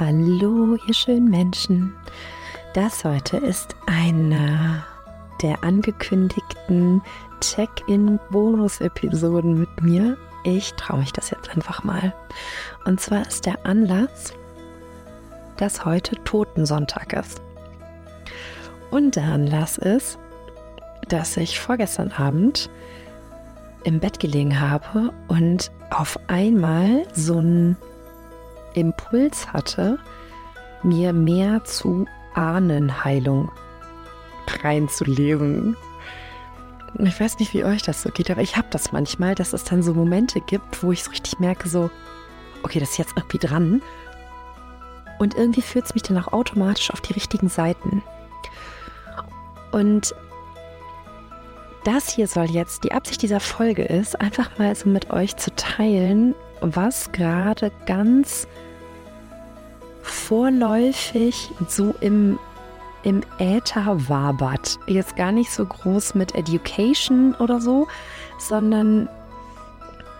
Hallo, ihr schönen Menschen. Das heute ist eine der angekündigten Check-in-Bonus-Episoden mit mir. Ich traue mich das jetzt einfach mal. Und zwar ist der Anlass, dass heute Totensonntag ist. Und der Anlass ist, dass ich vorgestern Abend im Bett gelegen habe und auf einmal so ein Impuls hatte, mir mehr zu Ahnenheilung reinzulesen. Ich weiß nicht, wie euch das so geht, aber ich habe das manchmal, dass es dann so Momente gibt, wo ich so richtig merke, so, okay, das ist jetzt irgendwie dran. Und irgendwie führt es mich dann auch automatisch auf die richtigen Seiten. Und das hier soll jetzt, die Absicht dieser Folge ist, einfach mal so mit euch zu teilen, was gerade ganz vorläufig so im, im Äther wabert. Jetzt gar nicht so groß mit Education oder so, sondern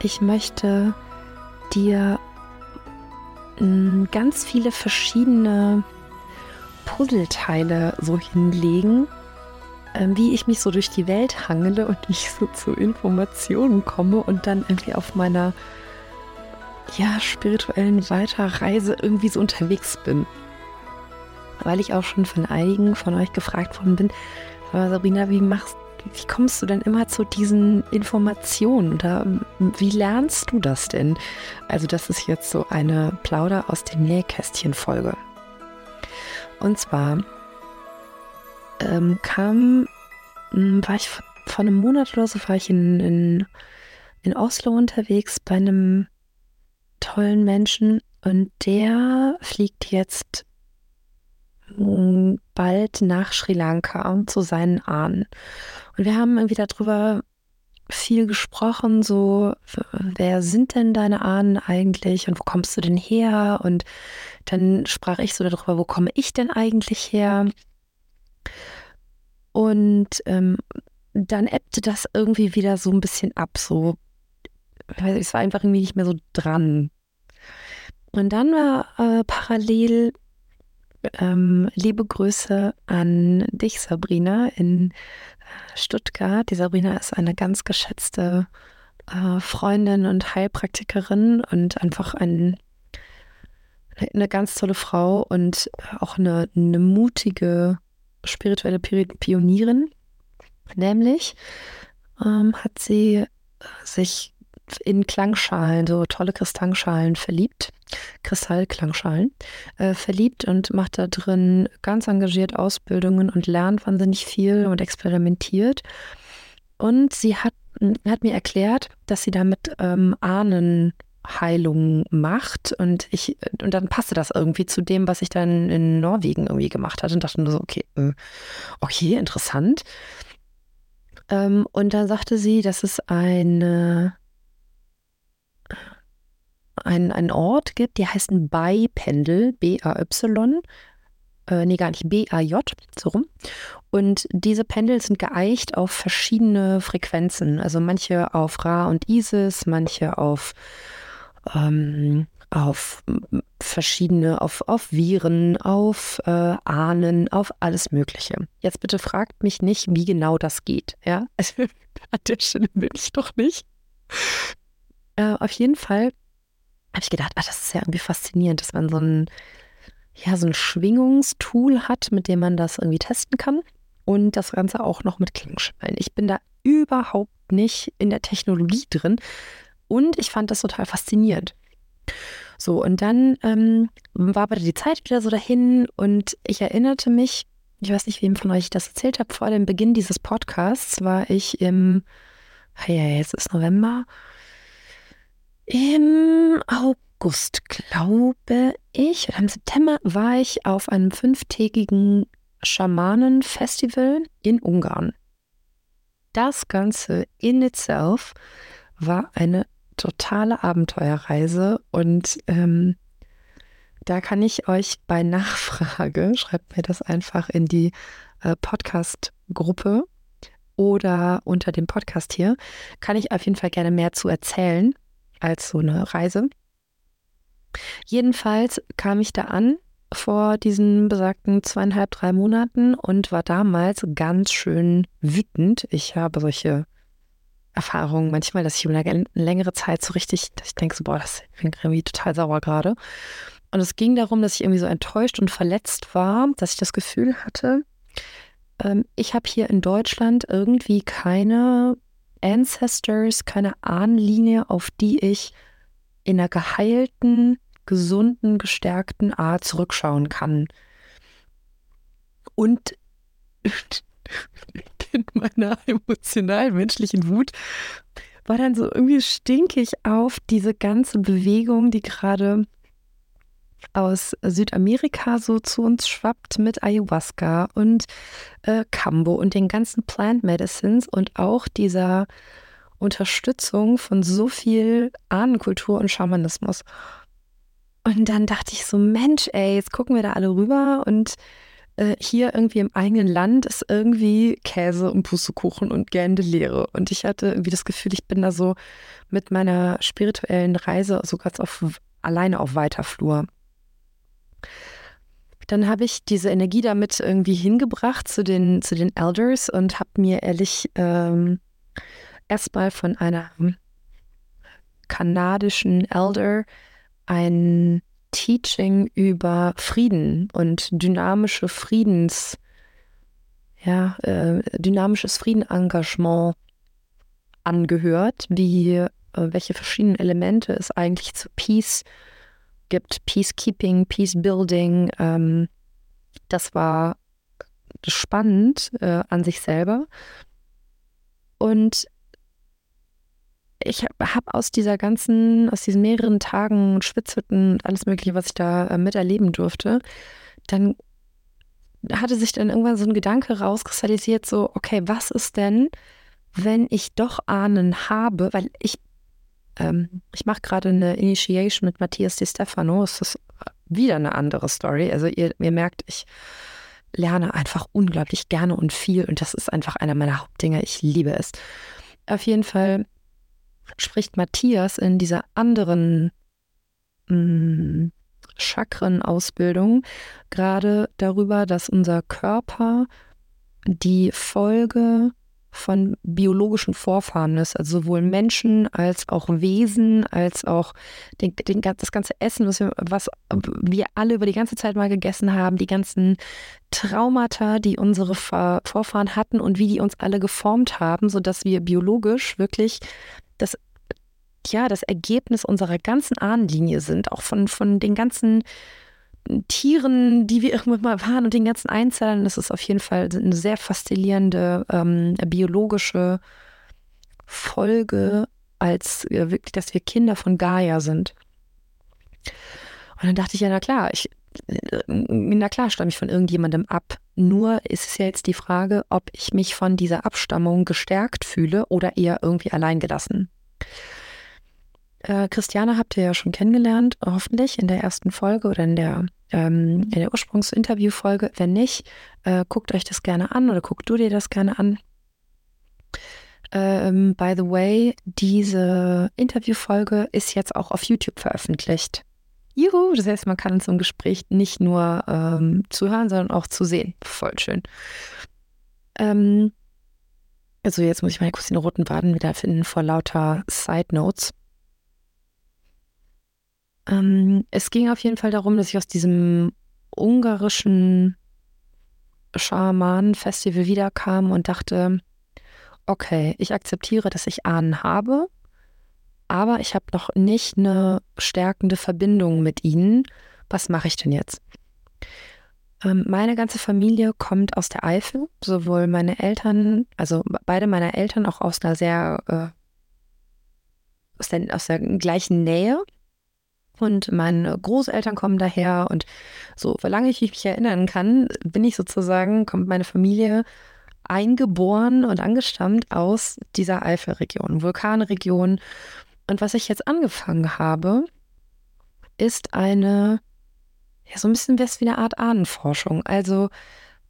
ich möchte dir hm, ganz viele verschiedene Puzzleteile so hinlegen, ähm, wie ich mich so durch die Welt hangele und ich so zu Informationen komme und dann irgendwie auf meiner ja, spirituellen Weiterreise irgendwie so unterwegs bin. Weil ich auch schon von einigen von euch gefragt worden bin, Sabrina, wie machst wie kommst du denn immer zu diesen Informationen? Oder wie lernst du das denn? Also, das ist jetzt so eine Plauder aus dem Nähkästchen-Folge. Und zwar ähm, kam, hm, war ich vor einem Monat oder so, war ich in, in, in Oslo unterwegs bei einem tollen Menschen und der fliegt jetzt hm, bald nach Sri Lanka zu seinen Ahnen. Und wir haben irgendwie darüber viel gesprochen, so, wer sind denn deine Ahnen eigentlich und wo kommst du denn her? Und dann sprach ich so darüber, wo komme ich denn eigentlich her? Und ähm, dann ebbte das irgendwie wieder so ein bisschen ab, so, es war einfach irgendwie nicht mehr so dran. Und dann war äh, parallel ähm, liebe Grüße an dich, Sabrina, in äh, Stuttgart. Die Sabrina ist eine ganz geschätzte äh, Freundin und Heilpraktikerin und einfach ein, eine ganz tolle Frau und auch eine, eine mutige spirituelle Pionierin. Nämlich ähm, hat sie äh, sich in Klangschalen, so tolle Kristallschalen verliebt, Kristallklangschalen, äh, verliebt und macht da drin ganz engagiert Ausbildungen und lernt wahnsinnig viel und experimentiert. Und sie hat, hat mir erklärt, dass sie damit ähm, Ahnen Heilung macht und ich und dann passte das irgendwie zu dem, was ich dann in Norwegen irgendwie gemacht hatte und dachte nur so, okay, äh, okay, interessant. Ähm, und dann sagte sie, dass es eine ein, einen Ort gibt, der heißt ein Bei-Pendel, B-A-Y, äh, nee, gar nicht, B-A-J, so rum. Und diese Pendel sind geeicht auf verschiedene Frequenzen. Also manche auf Ra und Isis, manche auf ähm, auf verschiedene, auf, auf Viren, auf äh, Ahnen, auf alles Mögliche. Jetzt bitte fragt mich nicht, wie genau das geht. Ja, also an der Stelle will ich doch nicht. Äh, auf jeden Fall habe ich gedacht, ach, das ist ja irgendwie faszinierend, dass man so ein, ja, so ein Schwingungstool hat, mit dem man das irgendwie testen kann. Und das Ganze auch noch mit Klangschalen. Ich bin da überhaupt nicht in der Technologie drin, und ich fand das total faszinierend. So, und dann ähm, war aber die Zeit wieder so dahin und ich erinnerte mich, ich weiß nicht, wem von euch ich das erzählt habe, vor dem Beginn dieses Podcasts war ich im, ja, jetzt ist November, im August, glaube ich, oder im September war ich auf einem fünftägigen Schamanenfestival in Ungarn. Das Ganze in itself war eine totale Abenteuerreise und ähm, da kann ich euch bei Nachfrage, schreibt mir das einfach in die äh, Podcast-Gruppe oder unter dem Podcast hier, kann ich auf jeden Fall gerne mehr zu erzählen als so eine Reise. Jedenfalls kam ich da an vor diesen besagten zweieinhalb, drei Monaten und war damals ganz schön wütend. Ich habe solche Erfahrungen manchmal, dass ich über eine längere Zeit so richtig, dass ich denke so, boah, das klingt irgendwie total sauer gerade. Und es ging darum, dass ich irgendwie so enttäuscht und verletzt war, dass ich das Gefühl hatte, ähm, ich habe hier in Deutschland irgendwie keine Ancestors, keine Ahnenlinie, auf die ich in einer geheilten, gesunden, gestärkten Art zurückschauen kann. Und in meiner emotionalen, menschlichen Wut war dann so irgendwie stinkig auf diese ganze Bewegung, die gerade aus Südamerika so zu uns schwappt mit Ayahuasca und äh, Kambo und den ganzen Plant Medicines und auch dieser Unterstützung von so viel Ahnenkultur und Schamanismus. Und dann dachte ich so, Mensch, ey, jetzt gucken wir da alle rüber und äh, hier irgendwie im eigenen Land ist irgendwie Käse und Pustekuchen und gähnende Leere. Und ich hatte irgendwie das Gefühl, ich bin da so mit meiner spirituellen Reise so ganz auf, alleine auf weiter Flur. Dann habe ich diese Energie damit irgendwie hingebracht zu den, zu den Elders und habe mir ehrlich ähm, erstmal von einer kanadischen Elder ein Teaching über Frieden und dynamische Friedens, ja, äh, dynamisches Friedenengagement angehört, wie äh, welche verschiedenen Elemente es eigentlich zu Peace gibt, Peacekeeping, Peacebuilding. Ähm, das war spannend äh, an sich selber. Und ich habe aus dieser ganzen, aus diesen mehreren Tagen Schwitzhütten und alles Mögliche, was ich da äh, miterleben durfte, dann hatte sich dann irgendwann so ein Gedanke rauskristallisiert, so, okay, was ist denn, wenn ich doch Ahnen habe, weil ich, ähm, ich mache gerade eine Initiation mit Matthias Di Stefano, es ist wieder eine andere Story. Also ihr, ihr merkt, ich lerne einfach unglaublich gerne und viel und das ist einfach einer meiner Hauptdinge. Ich liebe es. Auf jeden Fall spricht Matthias in dieser anderen mm, Chakrenausbildung gerade darüber, dass unser Körper die Folge von biologischen Vorfahren ist, also sowohl Menschen als auch Wesen, als auch den, den, das ganze Essen, was wir, was wir alle über die ganze Zeit mal gegessen haben, die ganzen Traumata, die unsere Vorfahren hatten und wie die uns alle geformt haben, sodass wir biologisch wirklich das, ja, das Ergebnis unserer ganzen Ahnenlinie sind, auch von, von den ganzen Tieren, die wir irgendwann mal waren und den ganzen Einzellern. Das ist auf jeden Fall eine sehr faszinierende ähm, biologische Folge, als äh, wirklich, dass wir Kinder von Gaia sind. Und dann dachte ich, ja, na klar, ich, äh, na klar stamme ich von irgendjemandem ab. Nur ist es ja jetzt die Frage, ob ich mich von dieser Abstammung gestärkt fühle oder eher irgendwie alleingelassen. Äh, Christiane habt ihr ja schon kennengelernt, hoffentlich in der ersten Folge oder in der, ähm, der Ursprungsinterviewfolge. Wenn nicht, äh, guckt euch das gerne an oder guckt du dir das gerne an. Ähm, by the way, diese Interviewfolge ist jetzt auch auf YouTube veröffentlicht. Juhu, das heißt, man kann so einem Gespräch nicht nur ähm, zuhören, sondern auch zu sehen. Voll schön. Ähm, also jetzt muss ich kurz den roten Baden wieder finden vor lauter Side Notes. Ähm, es ging auf jeden Fall darum, dass ich aus diesem ungarischen Schaman-Festival wiederkam und dachte, okay, ich akzeptiere, dass ich Ahnen habe, aber ich habe noch nicht eine stärkende Verbindung mit ihnen. Was mache ich denn jetzt? Ähm, meine ganze Familie kommt aus der Eifel, sowohl meine Eltern, also beide meine Eltern auch aus einer sehr, äh, aus, der, aus der gleichen Nähe. Und meine Großeltern kommen daher und so, solange ich mich erinnern kann, bin ich sozusagen, kommt meine Familie eingeboren und angestammt aus dieser Eifelregion, Vulkanregion und was ich jetzt angefangen habe, ist eine, ja, so ein bisschen wie eine Art Ahnenforschung. Also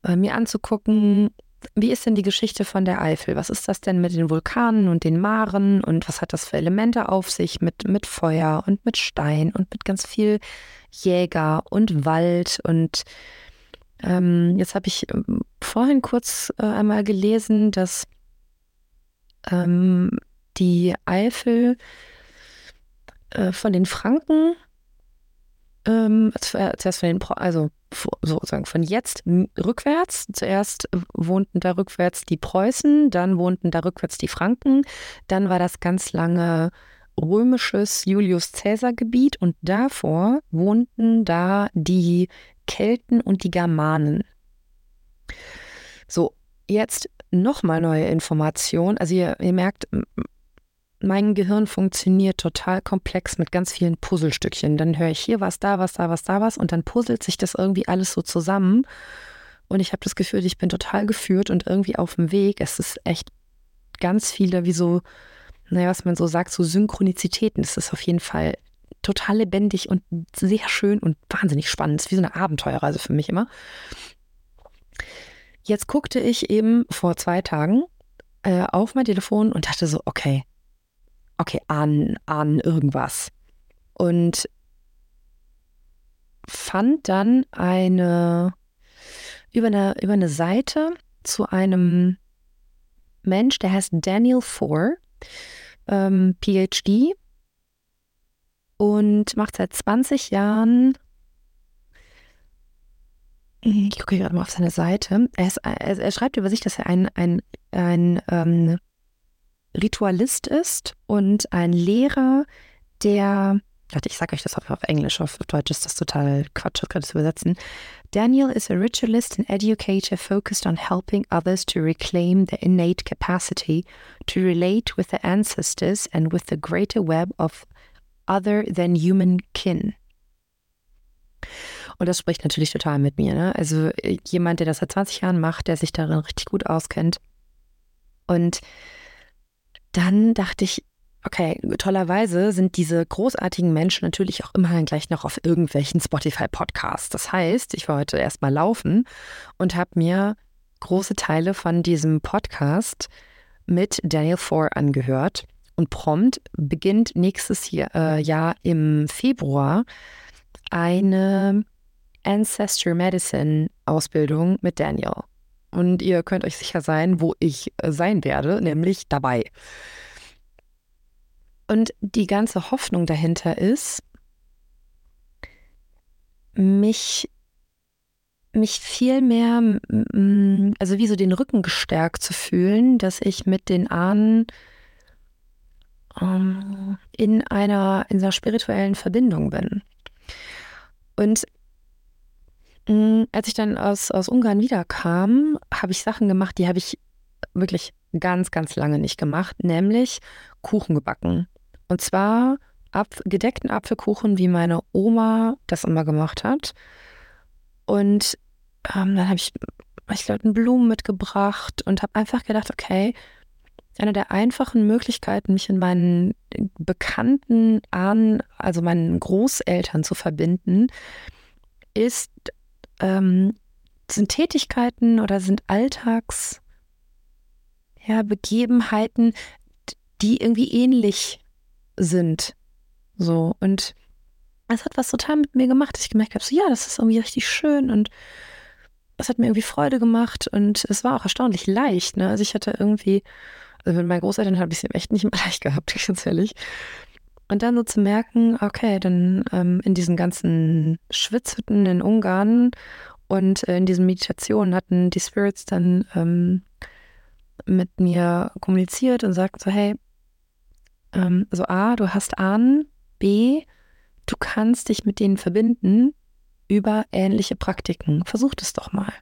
äh, mir anzugucken, wie ist denn die Geschichte von der Eifel? Was ist das denn mit den Vulkanen und den Maren und was hat das für Elemente auf sich mit, mit Feuer und mit Stein und mit ganz viel Jäger und Wald und ähm, jetzt habe ich ähm, vorhin kurz äh, einmal gelesen, dass ähm, die Eifel äh, von den Franken, ähm, zuerst von den, also sozusagen von jetzt rückwärts. Zuerst wohnten da rückwärts die Preußen, dann wohnten da rückwärts die Franken, dann war das ganz lange römisches Julius Caesar Gebiet und davor wohnten da die Kelten und die Germanen. So, jetzt nochmal neue Informationen. Also ihr, ihr merkt, mein Gehirn funktioniert total komplex mit ganz vielen Puzzlestückchen. Dann höre ich hier was, da was, da was, da was und dann puzzelt sich das irgendwie alles so zusammen. Und ich habe das Gefühl, ich bin total geführt und irgendwie auf dem Weg. Es ist echt ganz viele, wie so, naja, was man so sagt, so Synchronizitäten. Es ist auf jeden Fall total lebendig und sehr schön und wahnsinnig spannend. Es ist wie so eine Abenteuerreise für mich immer. Jetzt guckte ich eben vor zwei Tagen äh, auf mein Telefon und dachte so, okay, okay, an, an irgendwas. Und fand dann eine über eine, über eine Seite zu einem Mensch, der heißt Daniel Four, ähm, PhD, und macht seit 20 Jahren. Ich gucke gerade mal auf seine Seite. Er, ist, er, er, schreibt über sich, dass er ein, ein, ein ähm, Ritualist ist und ein Lehrer, der, warte, ich sage euch das auf, auf Englisch, auf Deutsch ist das total Quatsch, gerade zu übersetzen. Daniel is a ritualist and educator focused on helping others to reclaim their innate capacity to relate with their ancestors and with the greater web of other than human kin. Und das spricht natürlich total mit mir. Ne? Also äh, jemand, der das seit 20 Jahren macht, der sich darin richtig gut auskennt. Und dann dachte ich, okay, tollerweise sind diese großartigen Menschen natürlich auch immerhin gleich noch auf irgendwelchen Spotify-Podcasts. Das heißt, ich war heute erstmal laufen und habe mir große Teile von diesem Podcast mit Daniel Four angehört. Und prompt beginnt nächstes Jahr, äh, Jahr im Februar eine Ancestor Medicine Ausbildung mit Daniel. Und ihr könnt euch sicher sein, wo ich äh, sein werde, nämlich dabei. Und die ganze Hoffnung dahinter ist, mich, mich viel mehr, also wie so den Rücken gestärkt zu fühlen, dass ich mit den Ahnen ähm, in einer, in einer spirituellen Verbindung bin. Und als ich dann aus, aus Ungarn wiederkam, habe ich Sachen gemacht, die habe ich wirklich ganz, ganz lange nicht gemacht, nämlich Kuchen gebacken. Und zwar Apf gedeckten Apfelkuchen, wie meine Oma das immer gemacht hat. Und ähm, dann habe ich, ich glaube, Blumen mitgebracht und habe einfach gedacht, okay, eine der einfachen Möglichkeiten, mich in meinen bekannten Ahnen, also meinen Großeltern zu verbinden, ist ähm, sind Tätigkeiten oder sind Alltags ja, die irgendwie ähnlich sind. So. Und es hat was total mit mir gemacht, dass ich gemerkt habe, so ja, das ist irgendwie richtig schön und es hat mir irgendwie Freude gemacht und es war auch erstaunlich leicht. Ne? Also ich hatte irgendwie, also mit meinen Großeltern habe ich es echt nicht leicht gehabt, ganz ehrlich. Und dann so zu merken, okay, dann ähm, in diesen ganzen Schwitzhütten in Ungarn und äh, in diesen Meditationen hatten die Spirits dann ähm, mit mir kommuniziert und sagten so, hey, ähm, so A, du hast Ahnen, B, du kannst dich mit denen verbinden über ähnliche Praktiken. Versuch das doch mal.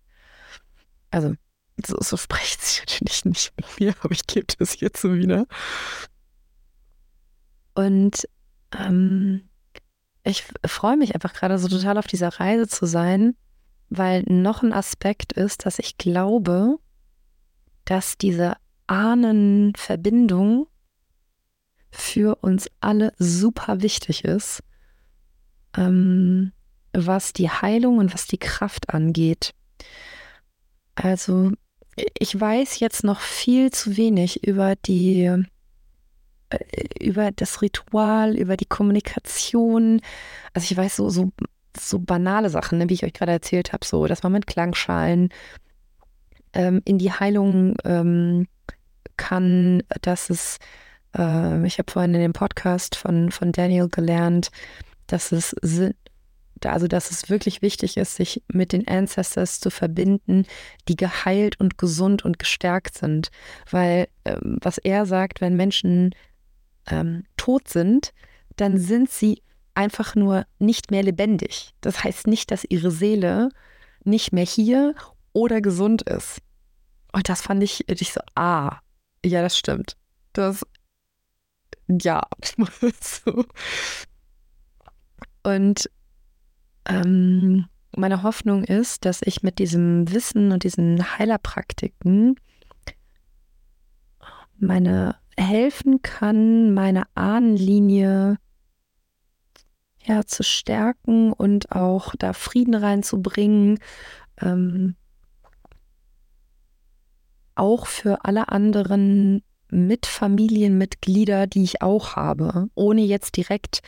Also, so, so spricht sie natürlich nicht mit mir, aber ich gebe das jetzt so wieder. Und ähm, ich freue mich einfach gerade so total auf dieser Reise zu sein, weil noch ein Aspekt ist, dass ich glaube, dass diese Ahnenverbindung für uns alle super wichtig ist, ähm, was die Heilung und was die Kraft angeht. Also ich weiß jetzt noch viel zu wenig über die, über das Ritual, über die Kommunikation. Also ich weiß so, so, so banale Sachen, ne, wie ich euch gerade erzählt habe, so, dass man mit Klangschalen ähm, in die Heilung ähm, kann, dass es, äh, ich habe vorhin in dem Podcast von, von Daniel gelernt, dass es also dass es wirklich wichtig ist, sich mit den Ancestors zu verbinden, die geheilt und gesund und gestärkt sind. Weil ähm, was er sagt, wenn Menschen ähm, tot sind, dann sind sie einfach nur nicht mehr lebendig. Das heißt nicht, dass ihre Seele nicht mehr hier oder gesund ist. Und das fand ich, ich so, ah, ja, das stimmt. Das, ja. so. Und ähm, meine Hoffnung ist, dass ich mit diesem Wissen und diesen Heilerpraktiken meine helfen kann, meine Ahnenlinie ja, zu stärken und auch da Frieden reinzubringen. Ähm, auch für alle anderen Mitfamilienmitglieder, die ich auch habe, ohne jetzt direkt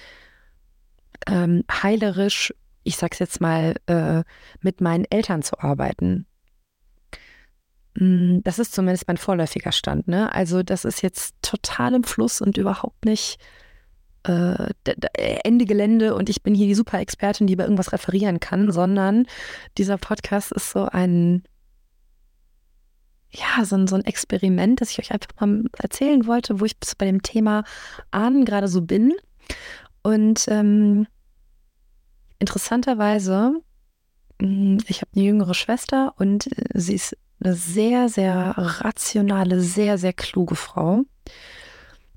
ähm, heilerisch ich sag's jetzt mal, äh, mit meinen Eltern zu arbeiten. Mm, das ist zumindest mein vorläufiger Stand. Ne? Also das ist jetzt total im Fluss und überhaupt nicht äh, Ende Gelände und ich bin hier die super Expertin, die über irgendwas referieren kann, sondern dieser Podcast ist so ein, ja, so ein, so ein Experiment, das ich euch einfach mal erzählen wollte, wo ich bei dem Thema Ahnen gerade so bin. Und ähm, interessanterweise, mm, ich habe eine jüngere Schwester und sie ist eine sehr, sehr rationale, sehr, sehr kluge Frau.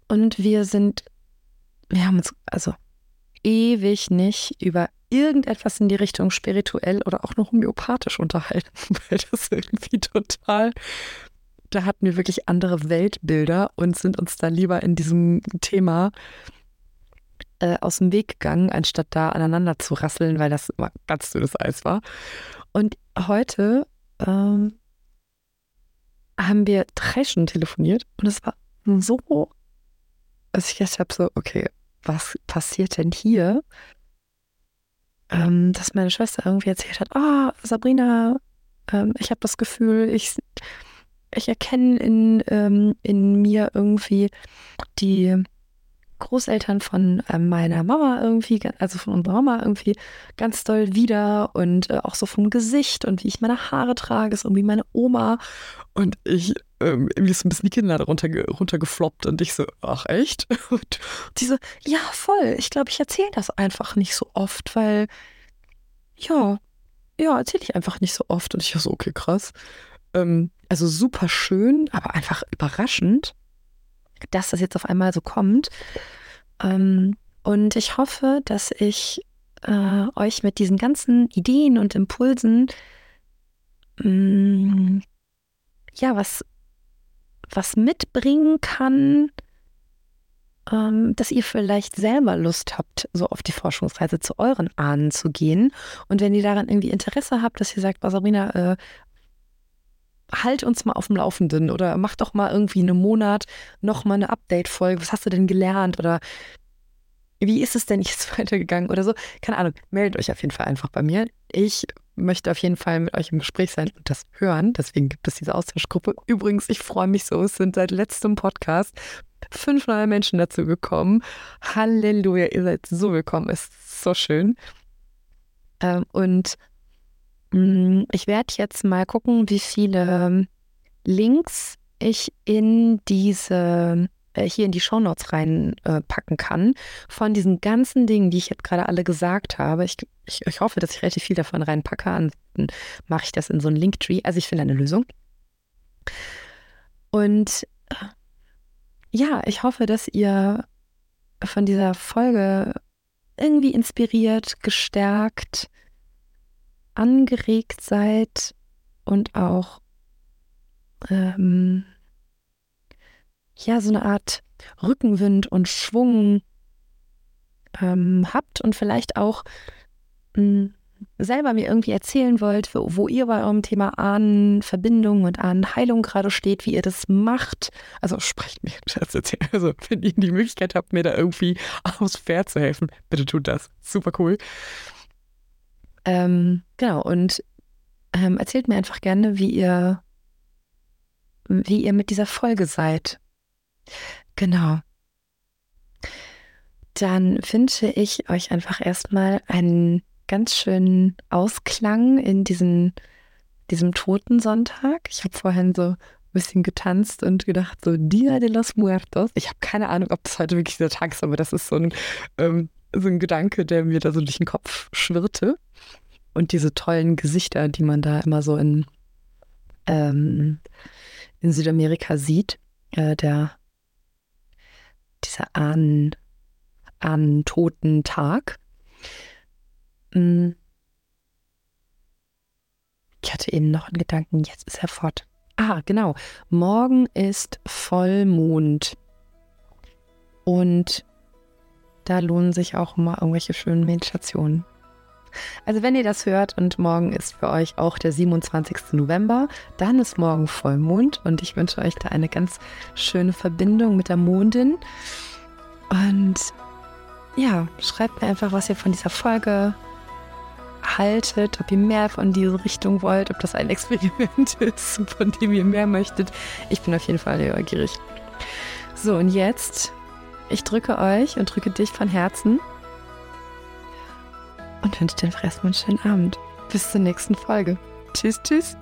Und wir sind, wir haben uns also ewig nicht über irgendetwas in die Richtung spirituell oder auch noch homöopathisch unterhalten, weil das irgendwie total, da hatten wir wirklich andere Weltbilder und sind uns da lieber in diesem Thema äh, aus dem Weg gegangen, anstatt da aneinander zu rasseln, weil das immer ganz dünnes Eis war. Und heute ähm, haben wir drei Stunden telefoniert und es war so, dass ich gedacht habe, so, okay, was passiert denn hier? Ähm, dass meine Schwester irgendwie erzählt hat, ah, oh, Sabrina, ähm, ich habe das Gefühl, ich, ich erkenne in, ähm, in mir irgendwie die Großeltern von äh, meiner Mama irgendwie, also von unserer Mama irgendwie ganz doll wieder und äh, auch so vom Gesicht und wie ich meine Haare trage, ist irgendwie meine Oma. Und ich, ähm, irgendwie ist ein bisschen die Kinder runter, runtergefloppt und ich so, ach echt? Und die so, ja, voll. Ich glaube, ich erzähle das einfach nicht so oft, weil, ja, ja, erzähle ich einfach nicht so oft. Und ich so, okay, krass. Ähm, also super schön, aber einfach überraschend dass das jetzt auf einmal so kommt. Ähm, und ich hoffe, dass ich äh, euch mit diesen ganzen Ideen und Impulsen mh, mm, ja was, was mitbringen kann, ähm, dass ihr vielleicht selber Lust habt, so auf die Forschungsreise zu euren Ahnen zu gehen. Und wenn ihr daran irgendwie Interesse habt, dass ihr sagt, Sabrina, äh, halt uns mal auf dem Laufenden oder mach doch mal irgendwie einen Monat noch mal eine Update-Folge. Was hast du denn gelernt? Oder wie ist es denn jetzt weitergegangen oder so? Keine Ahnung. Meldet euch auf jeden Fall einfach bei mir. Ich möchte auf jeden Fall mit euch im Gespräch sein und das hören. Deswegen gibt es diese Austauschgruppe. Übrigens, ich freue mich so. Es sind seit letztem Podcast fünf neue Menschen dazu gekommen. Halleluja, ihr seid so willkommen. Ist so schön. Ähm, und ich werde jetzt mal gucken, wie viele Links ich in diese äh, hier in die Shownotes reinpacken äh, kann von diesen ganzen Dingen, die ich jetzt gerade alle gesagt habe. Ich, ich, ich hoffe, dass ich relativ viel davon reinpacke. Ansonsten mache ich das in so einen Linktree. Also ich finde eine Lösung. Und äh, ja, ich hoffe, dass ihr von dieser Folge irgendwie inspiriert, gestärkt, angeregt seid und auch ähm, ja so eine Art Rückenwind und Schwung ähm, habt und vielleicht auch mh, hm, selber mir irgendwie erzählen wollt, wo, wo ihr bei eurem Thema Ahnenverbindung und Ahnenheilung gerade steht, wie ihr das macht, also sprecht mir das erzählen. Also wenn ihr die Möglichkeit habt, mir da irgendwie aufs Pferd zu helfen, bitte tut das. Super cool. Ähm, genau, und ähm, erzählt mir einfach gerne, wie ihr, wie ihr mit dieser Folge seid. Genau. Dann wünsche ich euch einfach erstmal einen ganz schönen Ausklang in diesen, diesem Totensonntag. Ich habe vorhin so ein bisschen getanzt und gedacht, so Dia de los Muertos. Ich habe keine Ahnung, ob das heute wirklich dieser Tag ist, aber das ist so ein, ähm, so ein Gedanke, der mir da so durch den Kopf schwirrte. Und diese tollen Gesichter, die man da immer so in, ähm, in Südamerika sieht, äh, der dieser Ahnen, Ahnen-Toten-Tag. Hm. Ich hatte eben noch einen Gedanken, jetzt ist er fort. Ah, genau. Morgen ist Vollmond. Und da lohnen sich auch immer irgendwelche schönen Meditationen. Also wenn ihr das hört und morgen ist für euch auch der 27. November, dann ist morgen Vollmond und ich wünsche euch da eine ganz schöne Verbindung mit der Mondin. Und ja, schreibt mir einfach, was ihr von dieser Folge haltet, ob ihr mehr von dieser Richtung wollt, ob das ein Experiment ist, von dem ihr mehr möchtet. Ich bin auf jeden Fall neugierig. So, und jetzt, ich drücke euch und drücke dich von Herzen und wünsche erstmal einen schönen Abend. Bis zur nächsten Folge. Tschüss, tschüss.